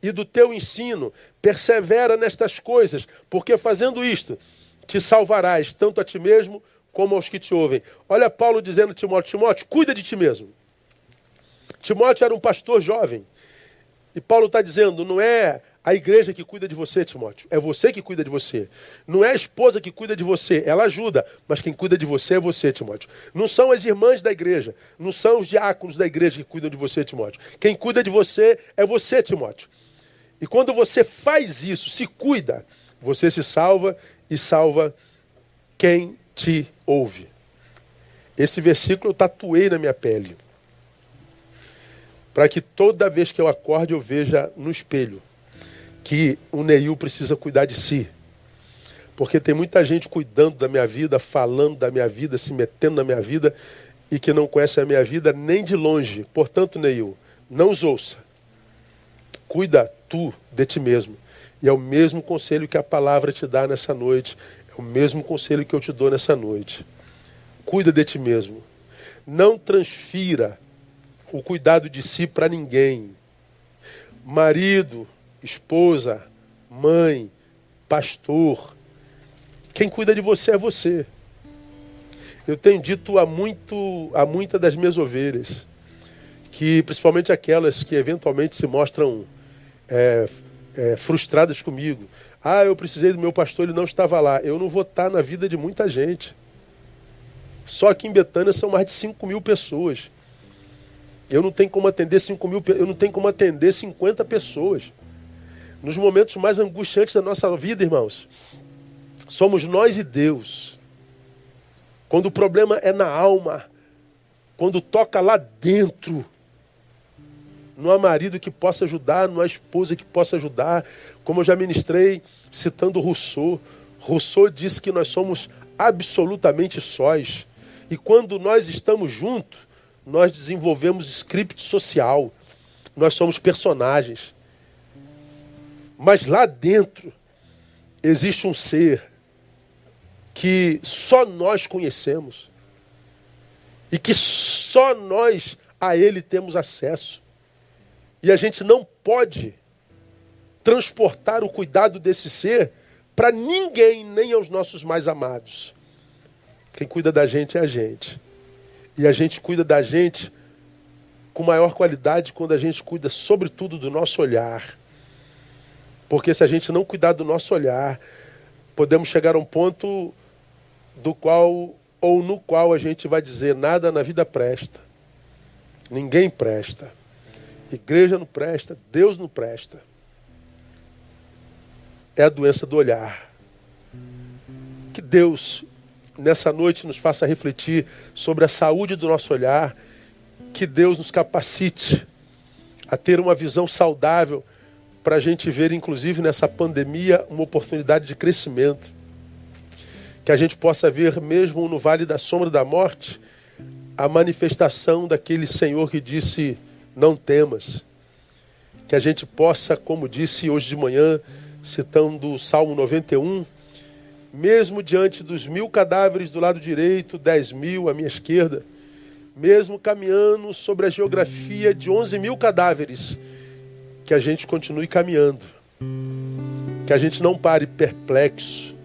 e do teu ensino, persevera nestas coisas, porque fazendo isto, te salvarás tanto a ti mesmo como aos que te ouvem. Olha Paulo dizendo a Timóteo: Timóteo, cuida de ti mesmo. Timóteo era um pastor jovem. E Paulo está dizendo: não é a igreja que cuida de você, Timóteo. É você que cuida de você. Não é a esposa que cuida de você. Ela ajuda, mas quem cuida de você é você, Timóteo. Não são as irmãs da igreja. Não são os diáconos da igreja que cuidam de você, Timóteo. Quem cuida de você é você, Timóteo. E quando você faz isso, se cuida, você se salva e salva quem te ouve. Esse versículo eu tatuei na minha pele. Para que toda vez que eu acorde eu veja no espelho que o Neil precisa cuidar de si. Porque tem muita gente cuidando da minha vida, falando da minha vida, se metendo na minha vida e que não conhece a minha vida nem de longe. Portanto, Neil, não os ouça. Cuida tu de ti mesmo. E é o mesmo conselho que a palavra te dá nessa noite. É o mesmo conselho que eu te dou nessa noite. Cuida de ti mesmo. Não transfira o cuidado de si para ninguém. Marido, esposa, mãe, pastor. Quem cuida de você é você. Eu tenho dito a, muito, a muitas das minhas ovelhas, que principalmente aquelas que eventualmente se mostram é, é, frustradas comigo. Ah, eu precisei do meu pastor, ele não estava lá. Eu não vou estar na vida de muita gente. Só aqui em Betânia são mais de 5 mil pessoas. Eu não tenho como atender 5 mil, eu não tenho como atender 50 pessoas nos momentos mais angustiantes da nossa vida, irmãos, somos nós e Deus. Quando o problema é na alma, quando toca lá dentro, não há marido que possa ajudar, não há esposa que possa ajudar. Como eu já ministrei citando Rousseau, Rousseau disse que nós somos absolutamente sós. E quando nós estamos juntos, nós desenvolvemos script social. Nós somos personagens. Mas lá dentro existe um ser que só nós conhecemos e que só nós a ele temos acesso. E a gente não pode transportar o cuidado desse ser para ninguém, nem aos nossos mais amados. Quem cuida da gente é a gente. E a gente cuida da gente com maior qualidade quando a gente cuida, sobretudo, do nosso olhar. Porque se a gente não cuidar do nosso olhar, podemos chegar a um ponto do qual ou no qual a gente vai dizer nada na vida presta. Ninguém presta. Igreja não presta, Deus não presta. É a doença do olhar. Que Deus, nessa noite, nos faça refletir sobre a saúde do nosso olhar. Que Deus nos capacite a ter uma visão saudável para a gente ver, inclusive nessa pandemia, uma oportunidade de crescimento. Que a gente possa ver, mesmo no vale da sombra da morte, a manifestação daquele Senhor que disse: Não temas. Que a gente possa, como disse hoje de manhã, citando o Salmo 91, mesmo diante dos mil cadáveres do lado direito, dez mil à minha esquerda, mesmo caminhando sobre a geografia de onze mil cadáveres, que a gente continue caminhando, que a gente não pare perplexo,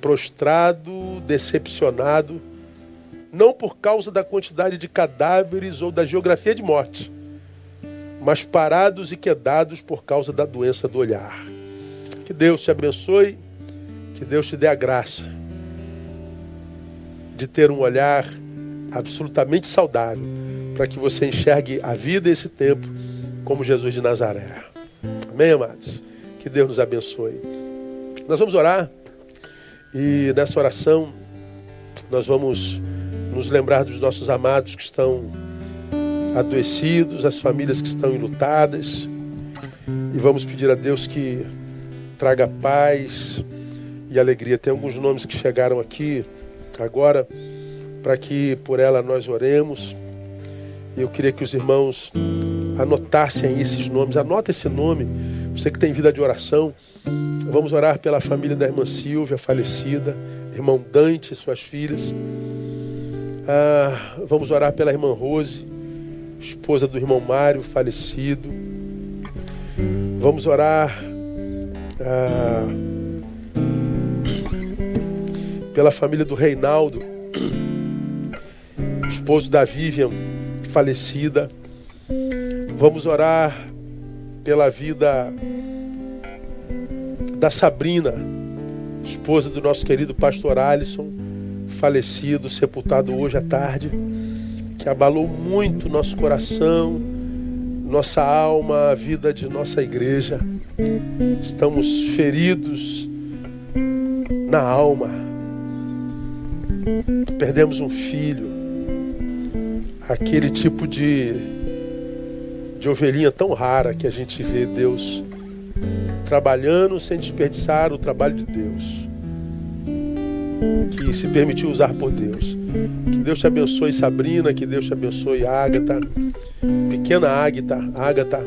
prostrado, decepcionado não por causa da quantidade de cadáveres ou da geografia de morte, mas parados e quedados por causa da doença do olhar. Que Deus te abençoe, que Deus te dê a graça de ter um olhar absolutamente saudável, para que você enxergue a vida e esse tempo como Jesus de Nazaré. Amém, amados? Que Deus nos abençoe. Nós vamos orar e nessa oração nós vamos nos lembrar dos nossos amados que estão adoecidos, as famílias que estão enlutadas. E vamos pedir a Deus que traga paz e alegria. Tem alguns nomes que chegaram aqui agora para que por ela nós oremos. Eu queria que os irmãos anotassem esses nomes. Anota esse nome. Você que tem vida de oração. Vamos orar pela família da irmã Silvia, falecida, irmão Dante e suas filhas. Ah, vamos orar pela irmã Rose, esposa do irmão Mário, falecido. Vamos orar ah, pela família do Reinaldo, esposo da Vivian, falecida. Vamos orar pela vida da Sabrina, esposa do nosso querido pastor Alisson falecido, sepultado hoje à tarde, que abalou muito nosso coração, nossa alma, a vida de nossa igreja. Estamos feridos na alma. Perdemos um filho, aquele tipo de, de ovelhinha tão rara que a gente vê Deus trabalhando sem desperdiçar o trabalho de Deus que se permitiu usar por Deus. Que Deus te abençoe, Sabrina, que Deus te abençoe, Ágata, pequena Ágata, Ágata,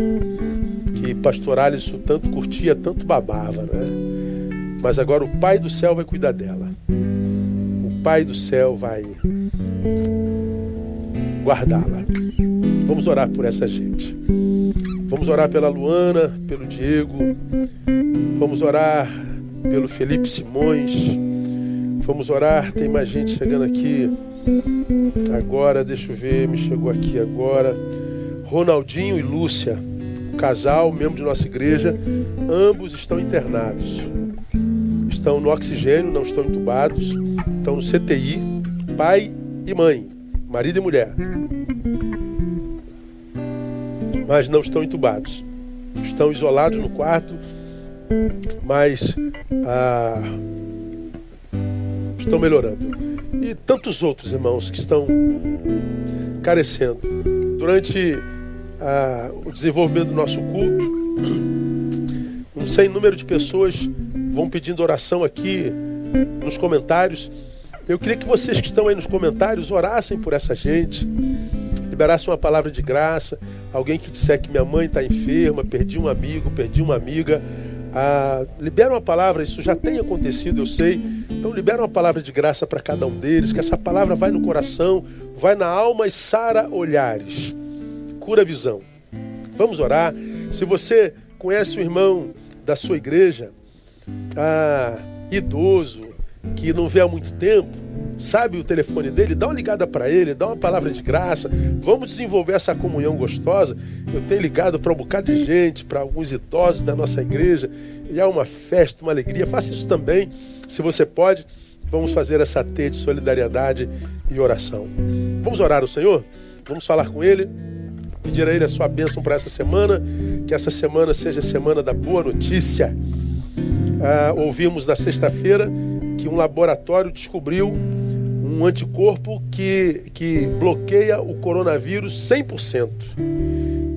que pastor Alisson tanto curtia, tanto babava, né? Mas agora o Pai do céu vai cuidar dela. O Pai do céu vai guardá-la. Vamos orar por essa gente. Vamos orar pela Luana, pelo Diego. Vamos orar pelo Felipe Simões Vamos orar, tem mais gente chegando aqui agora, deixa eu ver, me chegou aqui agora. Ronaldinho e Lúcia, casal, membro de nossa igreja, ambos estão internados. Estão no oxigênio, não estão entubados, estão no CTI, pai e mãe, marido e mulher. Mas não estão entubados. Estão isolados no quarto, mas ah, estão melhorando. E tantos outros irmãos que estão carecendo. Durante ah, o desenvolvimento do nosso culto, um sem número de pessoas vão pedindo oração aqui nos comentários. Eu queria que vocês que estão aí nos comentários orassem por essa gente, liberassem uma palavra de graça. Alguém que disser que minha mãe está enferma, perdi um amigo, perdi uma amiga. Ah, libera uma palavra, isso já tem acontecido, eu sei. Então libera uma palavra de graça para cada um deles, que essa palavra vai no coração, vai na alma e sara olhares. Cura a visão. Vamos orar. Se você conhece o irmão da sua igreja, ah, idoso, que não vê há muito tempo, sabe o telefone dele, dá uma ligada para ele, dá uma palavra de graça. Vamos desenvolver essa comunhão gostosa. Eu tenho ligado para um bocado de gente, para alguns idosos da nossa igreja, e há uma festa, uma alegria. Faça isso também, se você pode. Vamos fazer essa teia de solidariedade e oração. Vamos orar ao Senhor? Vamos falar com Ele, pedir a Ele a sua bênção para essa semana, que essa semana seja a semana da boa notícia. Ah, ouvimos na sexta-feira um laboratório descobriu um anticorpo que, que bloqueia o coronavírus 100%.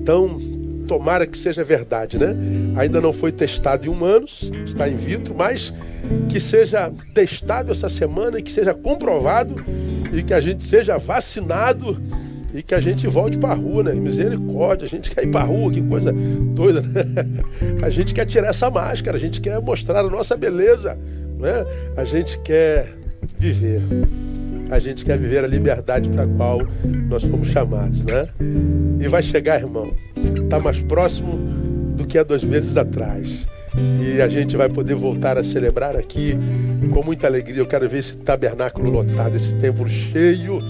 Então, tomara que seja verdade, né? Ainda não foi testado em humanos, está in vitro, mas que seja testado essa semana e que seja comprovado e que a gente seja vacinado e que a gente volte para a rua, né? Misericórdia, a gente quer ir para a rua, que coisa doida, né? A gente quer tirar essa máscara, a gente quer mostrar a nossa beleza, né? A gente quer viver. A gente quer viver a liberdade para a qual nós fomos chamados, né? E vai chegar, irmão. Está mais próximo do que há dois meses atrás. E a gente vai poder voltar a celebrar aqui com muita alegria. Eu quero ver esse tabernáculo lotado, esse templo cheio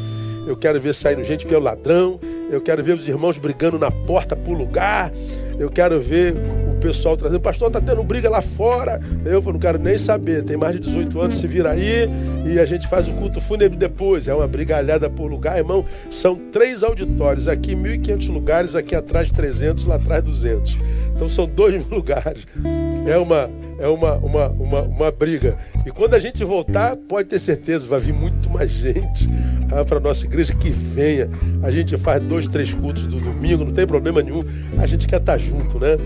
eu quero ver saindo gente pelo ladrão, eu quero ver os irmãos brigando na porta por lugar, eu quero ver o pessoal trazendo, pastor, tá tendo briga lá fora. Eu não quero nem saber, tem mais de 18 anos, se vira aí e a gente faz o culto fúnebre depois. É uma brigalhada por lugar, irmão. São três auditórios, aqui 1.500 lugares, aqui atrás 300, lá atrás 200. Então são dois lugares. É uma é uma, uma, uma, uma briga. E quando a gente voltar, pode ter certeza, vai vir muito mais gente ah, para a nossa igreja que venha. A gente faz dois, três cultos do domingo, não tem problema nenhum. A gente quer estar tá junto, né?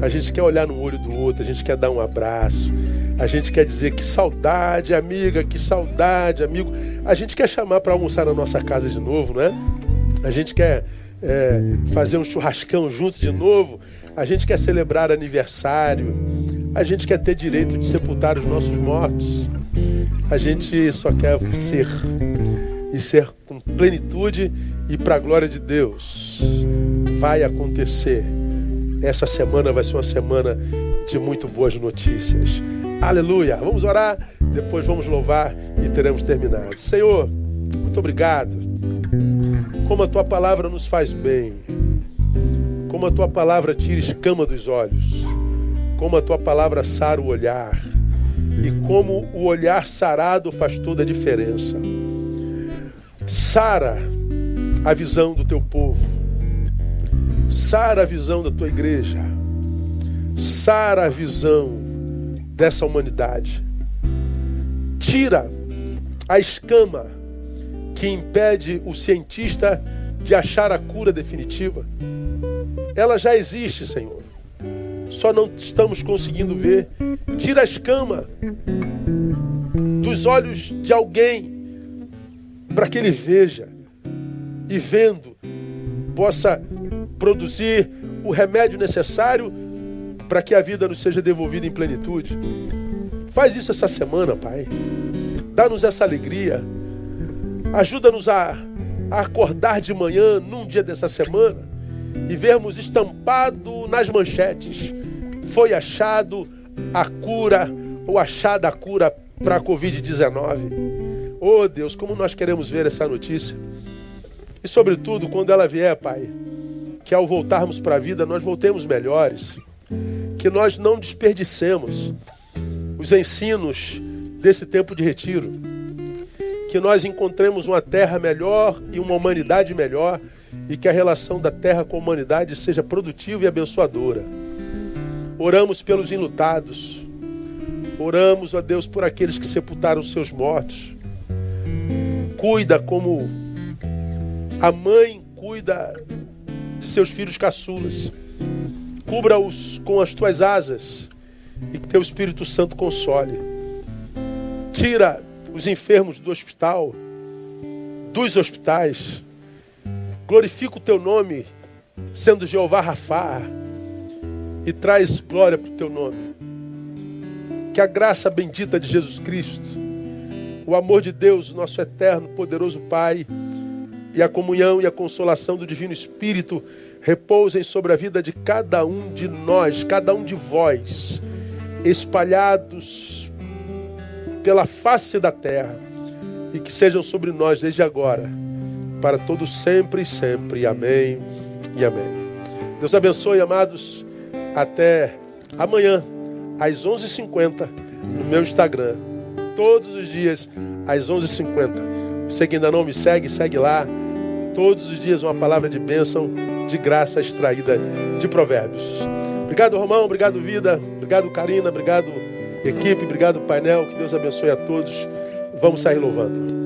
A gente quer olhar no olho do outro, a gente quer dar um abraço. A gente quer dizer que saudade, amiga, que saudade, amigo. A gente quer chamar para almoçar na nossa casa de novo, né? A gente quer é, fazer um churrascão junto de novo. A gente quer celebrar aniversário. A gente quer ter direito de sepultar os nossos mortos. A gente só quer ser e ser com plenitude e para a glória de Deus. Vai acontecer. Essa semana vai ser uma semana de muito boas notícias. Aleluia. Vamos orar, depois vamos louvar e teremos terminado. Senhor, muito obrigado. Como a tua palavra nos faz bem. Como a tua palavra tira escama dos olhos como a tua palavra sara o olhar e como o olhar sarado faz toda a diferença. Sara a visão do teu povo, sara a visão da tua igreja, sara a visão dessa humanidade. Tira a escama que impede o cientista de achar a cura definitiva. Ela já existe, Senhor só não estamos conseguindo ver. Tira a escama dos olhos de alguém para que ele veja e vendo possa produzir o remédio necessário para que a vida nos seja devolvida em plenitude. Faz isso essa semana, Pai. Dá-nos essa alegria. Ajuda-nos a, a acordar de manhã num dia dessa semana e vermos estampado nas manchetes foi achado a cura ou achada a cura para a Covid-19. Oh Deus, como nós queremos ver essa notícia. E sobretudo, quando ela vier, Pai, que ao voltarmos para a vida nós voltemos melhores, que nós não desperdicemos os ensinos desse tempo de retiro, que nós encontremos uma terra melhor e uma humanidade melhor e que a relação da terra com a humanidade seja produtiva e abençoadora. Oramos pelos enlutados. Oramos, ó Deus, por aqueles que sepultaram seus mortos. Cuida como a mãe cuida de seus filhos caçulas. Cubra-os com as tuas asas e que teu Espírito Santo console. Tira os enfermos do hospital, dos hospitais. Glorifica o teu nome, sendo Jeová Rafá e traz glória para o teu nome. Que a graça bendita de Jesus Cristo, o amor de Deus, nosso eterno, poderoso Pai, e a comunhão e a consolação do Divino Espírito repousem sobre a vida de cada um de nós, cada um de vós, espalhados pela face da terra, e que sejam sobre nós desde agora, para todos sempre e sempre. Amém e amém. Deus abençoe, amados. Até amanhã, às 11h50, no meu Instagram. Todos os dias, às 11h50. Você que ainda não me segue, segue lá. Todos os dias, uma palavra de bênção, de graça extraída de Provérbios. Obrigado, Romão. Obrigado, Vida. Obrigado, Karina. Obrigado, equipe. Obrigado, painel. Que Deus abençoe a todos. Vamos sair louvando.